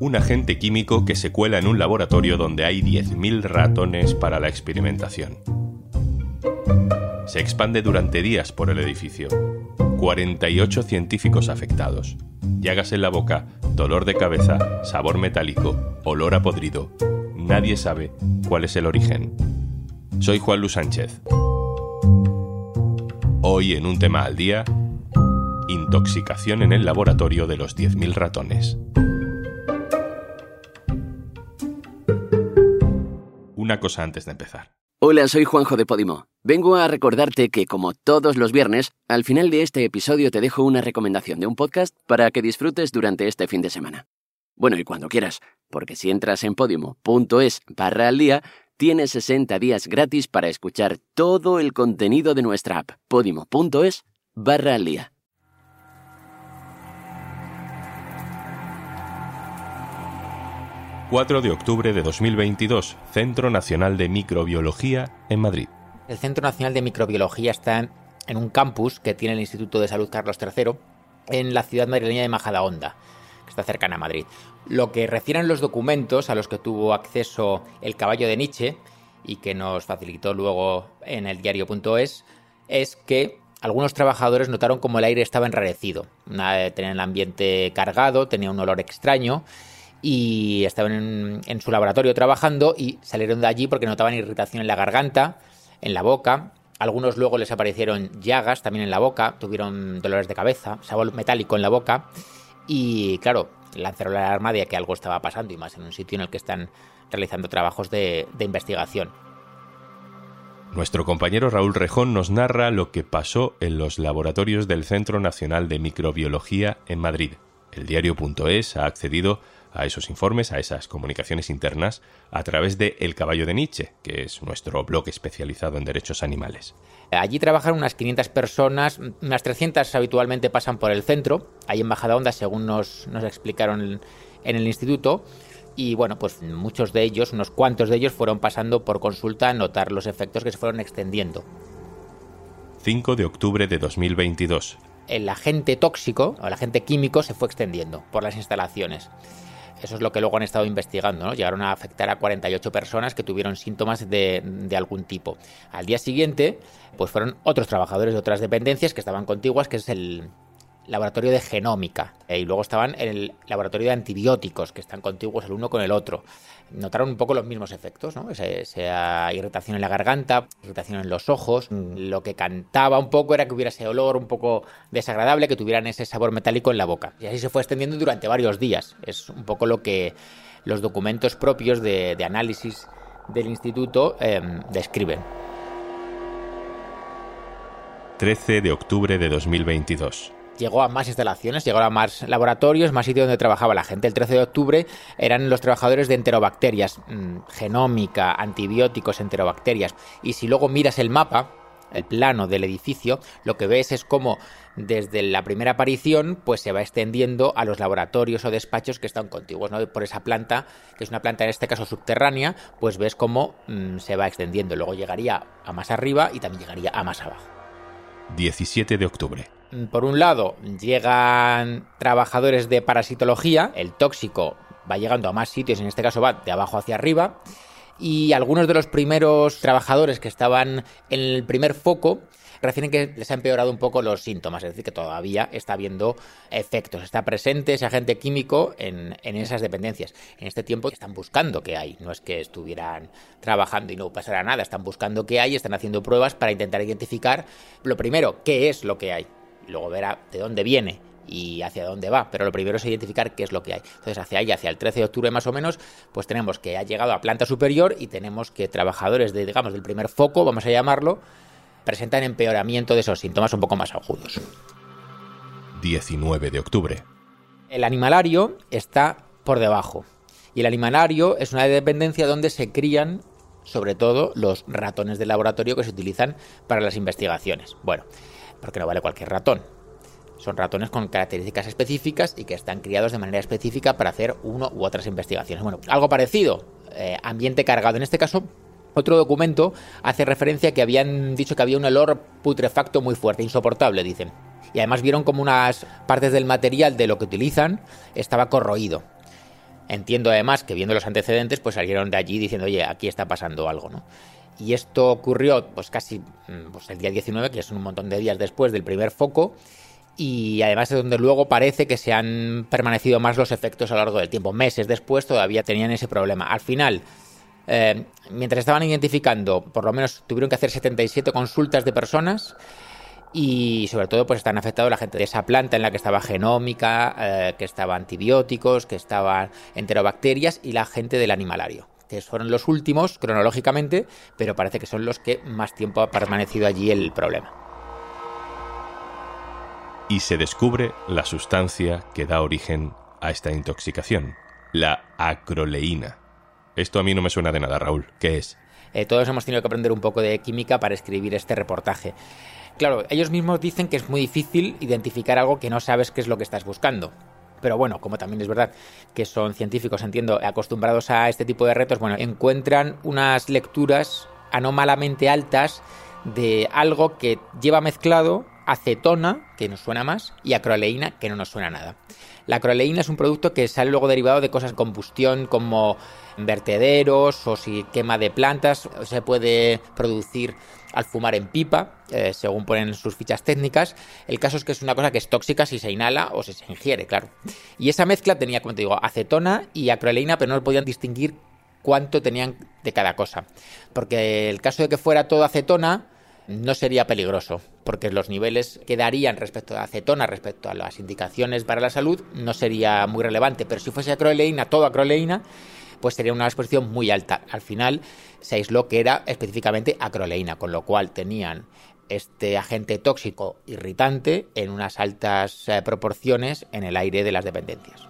un agente químico que se cuela en un laboratorio donde hay 10.000 ratones para la experimentación. Se expande durante días por el edificio. 48 científicos afectados. Llagas en la boca, dolor de cabeza, sabor metálico, olor a podrido. Nadie sabe cuál es el origen. Soy Juan Luis Sánchez. Hoy en un tema al día, intoxicación en el laboratorio de los 10.000 ratones. Una cosa antes de empezar. Hola, soy Juanjo de Podimo. Vengo a recordarte que, como todos los viernes, al final de este episodio te dejo una recomendación de un podcast para que disfrutes durante este fin de semana. Bueno, y cuando quieras, porque si entras en podimo.es barra al día, tienes 60 días gratis para escuchar todo el contenido de nuestra app, podimo.es barra al día. 4 de octubre de 2022, Centro Nacional de Microbiología en Madrid. El Centro Nacional de Microbiología está en un campus que tiene el Instituto de Salud Carlos III en la ciudad madrileña de Majadahonda, que está cercana a Madrid. Lo que refieren los documentos a los que tuvo acceso el caballo de Nietzsche y que nos facilitó luego en el diario.es es que algunos trabajadores notaron como el aire estaba enrarecido. Tenía el ambiente cargado, tenía un olor extraño y estaban en, su laboratorio trabajando y salieron de allí porque notaban irritación en la garganta, en la boca. Algunos luego les aparecieron llagas también en la boca, tuvieron dolores de cabeza, sabor metálico en la boca y claro, lanzaron la alarma de que algo estaba pasando y más en un sitio en el que están realizando trabajos de, investigación. Nuestro compañero Raúl Rejón nos narra lo que pasó en los laboratorios del Centro Nacional de Microbiología en Madrid. El diario.es ha accedido esos informes, a esas comunicaciones internas, a través de El Caballo de Nietzsche, que es nuestro blog especializado en derechos animales. Allí trabajan unas 500 personas, unas 300 habitualmente pasan por el centro, ahí en Bajada Onda, según nos, nos explicaron en el instituto. Y bueno, pues muchos de ellos, unos cuantos de ellos, fueron pasando por consulta a notar los efectos que se fueron extendiendo. 5 de octubre de 2022. El agente tóxico o el agente químico se fue extendiendo por las instalaciones. Eso es lo que luego han estado investigando, ¿no? Llegaron a afectar a 48 personas que tuvieron síntomas de, de, algún tipo. Al día siguiente, pues fueron otros trabajadores de otras dependencias que estaban contiguas, que es el laboratorio de genómica. Y luego estaban en el laboratorio de antibióticos, que están contiguos el uno con el otro notaron un poco los mismos efectos, ¿no? Esa, irritación en la garganta, irritación en los ojos. Lo que cantaba un poco era que hubiera ese olor un poco desagradable, que tuvieran ese sabor metálico en la boca. Y así se fue extendiendo durante varios días. Es un poco lo que los documentos propios de, análisis del instituto em, describen. 13 de octubre de 2022 llegó a más instalaciones, llegó a más laboratorios, más sitios donde trabajaba la gente. El 13 de octubre eran los trabajadores de enterobacterias, mm, genómica, antibióticos, enterobacterias. Y si luego miras el mapa, el plano del edificio, lo que ves es como desde la primera aparición pues se va extendiendo a los laboratorios o despachos que están contiguos, ¿no? Por esa planta, que es una planta en este caso subterránea, pues ves cómo mm, se va extendiendo. Luego llegaría a más arriba y también llegaría a más abajo. 17 de octubre. Por un lado, llegan trabajadores de parasitología, el tóxico va llegando a más sitios, en este caso va de abajo hacia arriba, y algunos de los primeros trabajadores que estaban en el primer foco refieren que les ha empeorado un poco los síntomas, es decir, que todavía está habiendo efectos, está presente ese agente químico en, en esas dependencias. En este tiempo están buscando qué hay, no es que estuvieran trabajando y no pasara nada, están buscando qué hay, están haciendo pruebas para intentar identificar, lo primero, qué es lo que hay luego verá de dónde viene y hacia dónde va, pero lo primero es identificar qué es lo que hay. Entonces, hacia ahí, hacia el 13 de octubre más o menos, pues tenemos que ha llegado a planta superior y tenemos que trabajadores de, digamos, del primer foco, vamos a llamarlo, presentan empeoramiento de esos síntomas un poco más agudos. 19 de octubre. El animalario está por debajo. Y el animalario es una dependencia donde se crían sobre todo los ratones de laboratorio que se utilizan para las investigaciones. Bueno, porque no vale cualquier ratón. Son ratones con características específicas y que están criados de manera específica para hacer uno u otras investigaciones. Bueno, algo parecido, eh, ambiente cargado. En este caso, otro documento hace referencia que habían dicho que había un olor putrefacto muy fuerte, insoportable, dicen. Y además vieron como unas partes del material de lo que utilizan estaba corroído. Entiendo además que viendo los antecedentes, pues salieron de allí diciendo, oye, aquí está pasando algo, ¿no? Y esto ocurrió pues casi mm, pues, el día 19, que es un montón de días después del primer foco, y además es donde luego parece que se han permanecido más los efectos a lo largo del tiempo. Meses después todavía tenían ese problema. Al final, eh, mientras estaban identificando, por lo menos tuvieron que hacer 77 consultas de personas y sobre todo pues están afectados la gente de esa planta en la que estaba genómica, eh, que estaba antibióticos, que estaban enterobacterias y la gente del animalario que fueron los últimos cronológicamente, pero parece que son los que más tiempo ha permanecido allí el problema. Y se descubre la sustancia que da origen a esta intoxicación, la acroleína. Esto a mí no me suena de nada, Raúl. ¿Qué es? Eh, todos hemos tenido que aprender un poco de química para escribir este reportaje. Claro, ellos mismos dicen que es muy difícil identificar algo que no sabes qué es lo que estás buscando. Pero bueno, como también es verdad que son científicos, entiendo, acostumbrados a este tipo de retos, bueno, encuentran unas lecturas anómalamente altas de algo que lleva mezclado acetona, que nos suena más, y acroleína, que no nos suena nada. La acroleína es un producto que sale luego derivado de cosas de combustión como vertederos o si quema de plantas, se puede producir al fumar en pipa, eh, según ponen sus fichas técnicas. El caso es que es una cosa que es tóxica si se inhala o si se ingiere, claro. Y esa mezcla tenía, como te digo, acetona y acroleína, pero no podían distinguir cuánto tenían de cada cosa. Porque el caso de que fuera todo acetona no sería peligroso, porque los niveles que darían respecto a acetona, respecto a las indicaciones para la salud, no sería muy relevante. Pero si fuese acroleína, todo acroleína, pues sería una exposición muy alta. Al final se aisló que era específicamente acroleína, con lo cual tenían este agente tóxico irritante en unas altas eh, proporciones en el aire de las dependencias.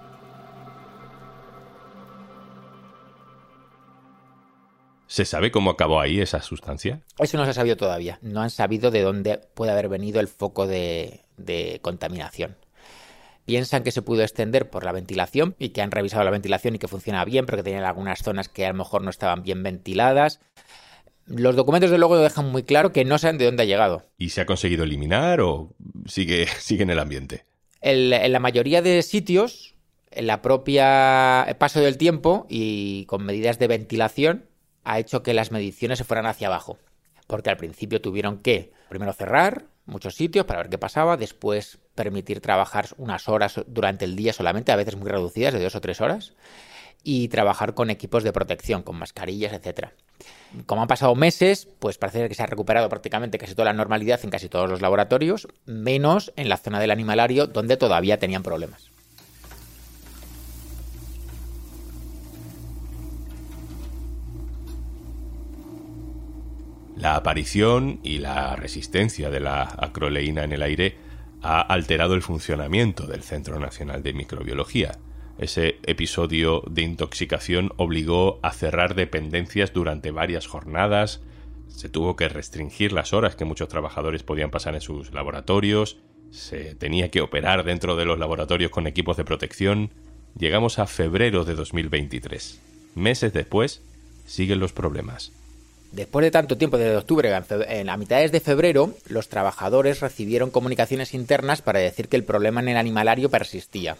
¿Se sabe cómo acabó ahí esa sustancia? Eso no se ha sabido todavía. No han sabido de dónde puede haber venido el foco de contaminación piensan que se pudo extender por la ventilación y que han revisado la ventilación y que funciona bien, pero que tenían algunas zonas que a lo mejor no estaban bien ventiladas. Los documentos de luego dejan muy claro que no saben de dónde ha llegado. ¿Y se ha conseguido eliminar o sigue, sigue en el ambiente? en la mayoría de sitios, en la propia paso del tiempo y con medidas de ventilación, ha hecho que las mediciones se fueran hacia abajo. Porque al principio tuvieron que primero cerrar muchos sitios para ver qué pasaba, después permitir trabajar unas horas durante el día solamente, a veces muy reducidas, de dos o tres horas, y trabajar con equipos de protección, con mascarillas, etcétera. Como han pasado meses, pues parece que se ha recuperado prácticamente casi toda la normalidad en casi todos los laboratorios, menos en la zona del animalario, donde todavía tenían problemas. La aparición y la resistencia de la acroleína en el aire ha alterado el funcionamiento del Centro Nacional de Microbiología. Ese episodio de intoxicación obligó a cerrar dependencias durante varias jornadas, se tuvo que restringir las horas que muchos trabajadores podían pasar en sus laboratorios, se tenía que operar dentro de los laboratorios con equipos de protección. Llegamos a febrero de 2023. Meses después, siguen los problemas. Después de tanto tiempo, desde octubre, en, a mitades de febrero, los trabajadores recibieron comunicaciones internas para decir que el problema en el animalario persistía,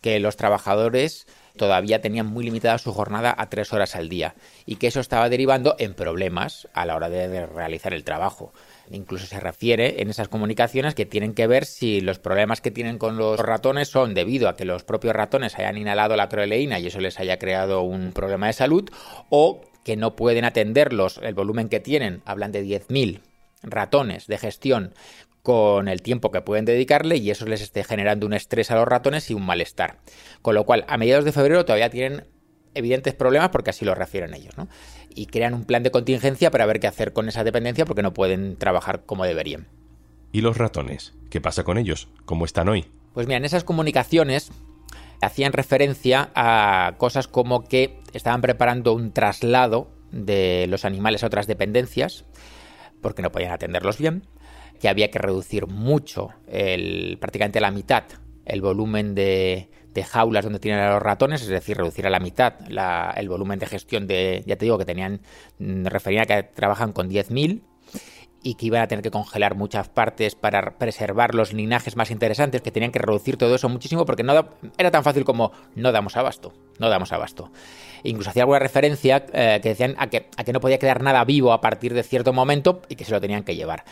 que los trabajadores todavía tenían muy limitada su jornada a tres horas al día y que eso estaba derivando en problemas a la hora de realizar el trabajo. Incluso se refiere en esas comunicaciones que tienen que ver si los problemas que tienen con los ratones son debido a que los propios ratones hayan inhalado la croleína y eso les haya creado un problema de salud o que no pueden atenderlos, el volumen que tienen, hablan de 10.000 ratones de gestión con el tiempo que pueden dedicarle y eso les esté generando un estrés a los ratones y un malestar. Con lo cual, a mediados de febrero todavía tienen evidentes problemas porque así lo refieren ellos, ¿no? Y crean un plan de contingencia para ver qué hacer con esa dependencia porque no pueden trabajar como deberían. ¿Y los ratones? ¿Qué pasa con ellos? ¿Cómo están hoy? Pues mira, en esas comunicaciones hacían referencia a cosas como que estaban preparando un traslado de los animales a otras dependencias porque no podían atenderlos bien, que había que reducir mucho, el, prácticamente a la mitad, el volumen de, jaulas donde tienen a los ratones, es decir, reducir a la mitad el volumen de gestión de, ya te digo, que tenían, referían a que trabajan con 10.000 y que iban a tener que congelar muchas partes para preservar los linajes más interesantes, que tenían que reducir todo eso muchísimo porque no era tan fácil como no damos abasto, no damos abasto. incluso hacía alguna referencia eh, que decían a que, a que no podía quedar nada vivo a partir de cierto momento y que se lo tenían que llevar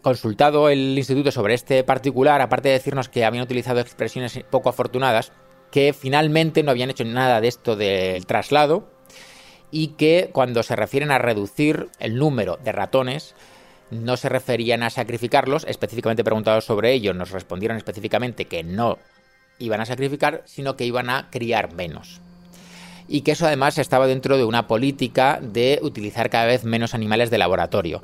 consultado el instituto sobre este particular, aparte de decirnos que habían utilizado expresiones poco afortunadas, que finalmente no habían hecho nada de esto del traslado y que cuando se refieren a reducir el número de ratones, no se referían a sacrificarlos, específicamente preguntados sobre ello, nos respondieron específicamente que no iban a sacrificar, sino que iban a criar menos. Y que eso además estaba dentro de una política de utilizar cada vez menos animales de laboratorio.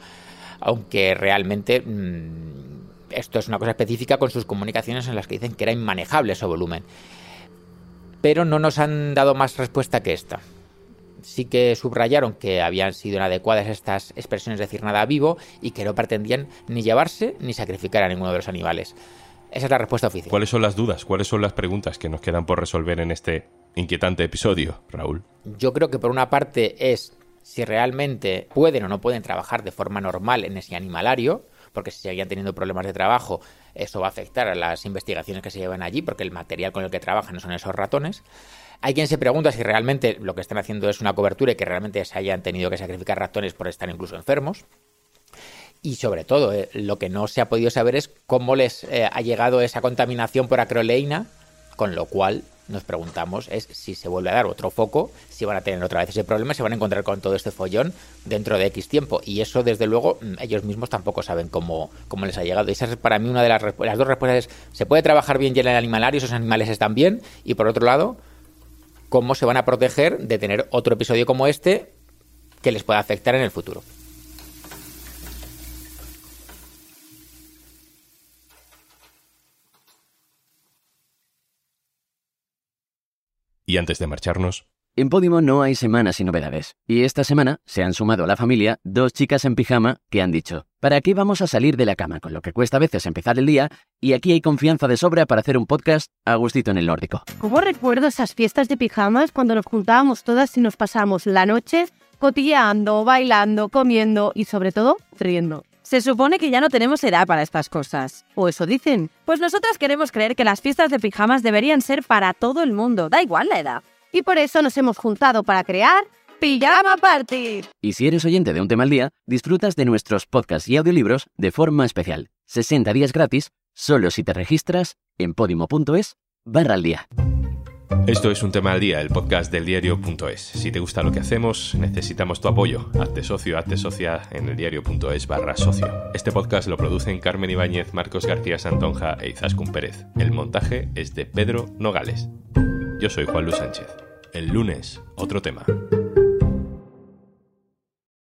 Aunque realmente mmm, esto es una cosa específica con sus comunicaciones en las que dicen que era inmanejable su volumen. Pero no nos han dado más respuesta que esta sí que subrayaron que habían sido inadecuadas estas expresiones de decir nada vivo y que no pretendían ni llevarse ni sacrificar a ninguno de los animales. Esa es la respuesta oficial. ¿Cuáles son las dudas? ¿Cuáles son las preguntas que nos quedan por resolver en este inquietante episodio, Raúl? Yo creo que por una parte es si realmente pueden o no pueden trabajar de forma normal en ese animalario, porque si seguían teniendo problemas de trabajo, eso va a afectar a las investigaciones que se llevan allí, porque el material con el que trabajan no son esos ratones. Hay quien se pregunta si realmente lo que están haciendo es una cobertura y que realmente se hayan tenido que sacrificar ratones por estar incluso enfermos. Y sobre todo, eh, lo que no se ha podido saber es cómo les eh, ha llegado esa contaminación por acroleína, con lo cual nos preguntamos es si se vuelve a dar otro foco, si van a tener otra vez ese problema, se van a encontrar con todo este follón dentro de X tiempo. Y eso, desde luego, mm, ellos mismos tampoco saben cómo, cómo les ha llegado. Y esa es para mí una de las, dos respuestas. ¿se puede trabajar bien ya en el animalario? ¿Esos animales están bien? Y por otro lado, cómo se van a proteger de tener otro episodio como este que les pueda afectar en el futuro. Y antes de marcharnos, en Podimo no hay semanas sin novedades. Y esta semana se han sumado a la familia dos chicas en pijama que han dicho, ¿para qué vamos a salir de la cama con lo que cuesta a veces empezar el día? Y aquí hay confianza de sobra para hacer un podcast a gustito en el nórdico. ¿Cómo recuerdo esas fiestas de pijamas cuando nos juntábamos todas y nos pasamos la noche cotilleando, bailando, comiendo y sobre todo riendo? Se supone que ya no tenemos edad para estas cosas. ¿O eso dicen? Pues nosotras queremos creer que las fiestas de pijamas deberían ser para todo el mundo, da igual la edad y por eso nos hemos juntado para crear Pijama Party. Y si eres oyente de un tema al día, disfrutas de nuestros podcasts y audiolibros de forma especial. 60 días gratis, solo si te registras en podimo.es barra al día. Esto es un tema al día, el podcast del diario.es. Si te gusta lo que hacemos, necesitamos tu apoyo. Hazte socio, hazte socia en el diario.es barra socio. Este podcast lo producen Carmen Ibáñez, Marcos García Santonja e Izaskun Pérez. El montaje es de Pedro Nogales. Yo soy Juan Luis Sánchez. El lunes, otro tema.